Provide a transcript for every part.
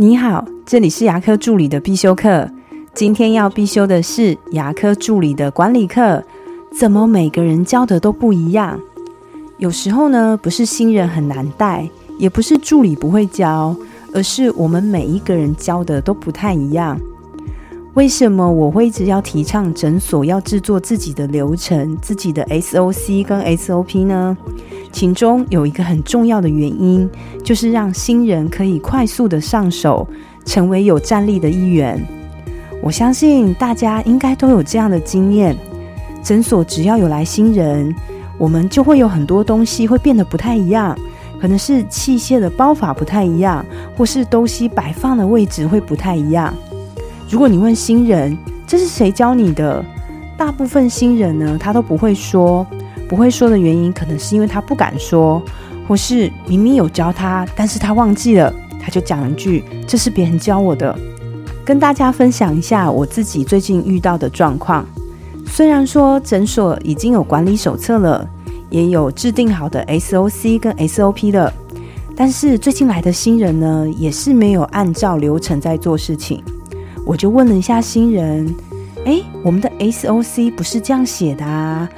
你好，这里是牙科助理的必修课。今天要必修的是牙科助理的管理课。怎么每个人教的都不一样？有时候呢，不是新人很难带，也不是助理不会教，而是我们每一个人教的都不太一样。为什么我会一直要提倡诊所要制作自己的流程、自己的 SOC 跟 SOP 呢？其中有一个很重要的原因，就是让新人可以快速的上手，成为有战力的一员。我相信大家应该都有这样的经验：诊所只要有来新人，我们就会有很多东西会变得不太一样，可能是器械的包法不太一样，或是东西摆放的位置会不太一样。如果你问新人这是谁教你的，大部分新人呢，他都不会说。不会说的原因，可能是因为他不敢说，或是明明有教他，但是他忘记了，他就讲一句：“这是别人教我的。”跟大家分享一下我自己最近遇到的状况。虽然说诊所已经有管理手册了，也有制定好的 SOC 跟 SOP 了，但是最近来的新人呢，也是没有按照流程在做事情。我就问了一下新人：“哎，我们的 SOC 不是这样写的啊？”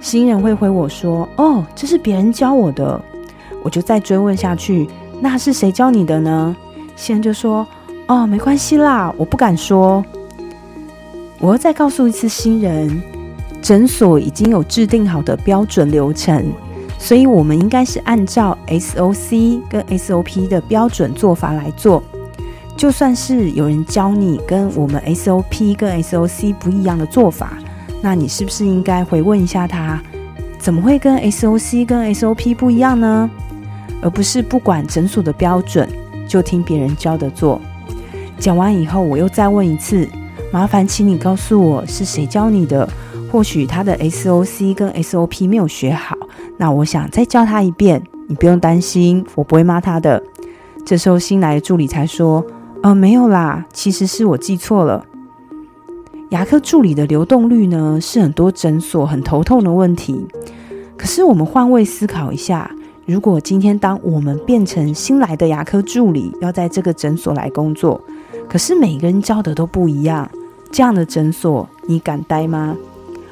新人会回我说：“哦，这是别人教我的。”我就再追问下去：“那是谁教你的呢？”新人就说：“哦，没关系啦，我不敢说。”我要再告诉一次新人：诊所已经有制定好的标准流程，所以我们应该是按照 SOC 跟 SOP 的标准做法来做。就算是有人教你跟我们 SOP 跟 SOC 不一样的做法，那你是不是应该回问一下他，怎么会跟 SOC 跟 SOP 不一样呢？而不是不管诊所的标准就听别人教的做。讲完以后，我又再问一次，麻烦请你告诉我是谁教你的？或许他的 SOC 跟 SOP 没有学好，那我想再教他一遍。你不用担心，我不会骂他的。这时候新来的助理才说。呃，没有啦，其实是我记错了。牙科助理的流动率呢，是很多诊所很头痛的问题。可是我们换位思考一下，如果今天当我们变成新来的牙科助理，要在这个诊所来工作，可是每个人教的都不一样，这样的诊所，你敢待吗？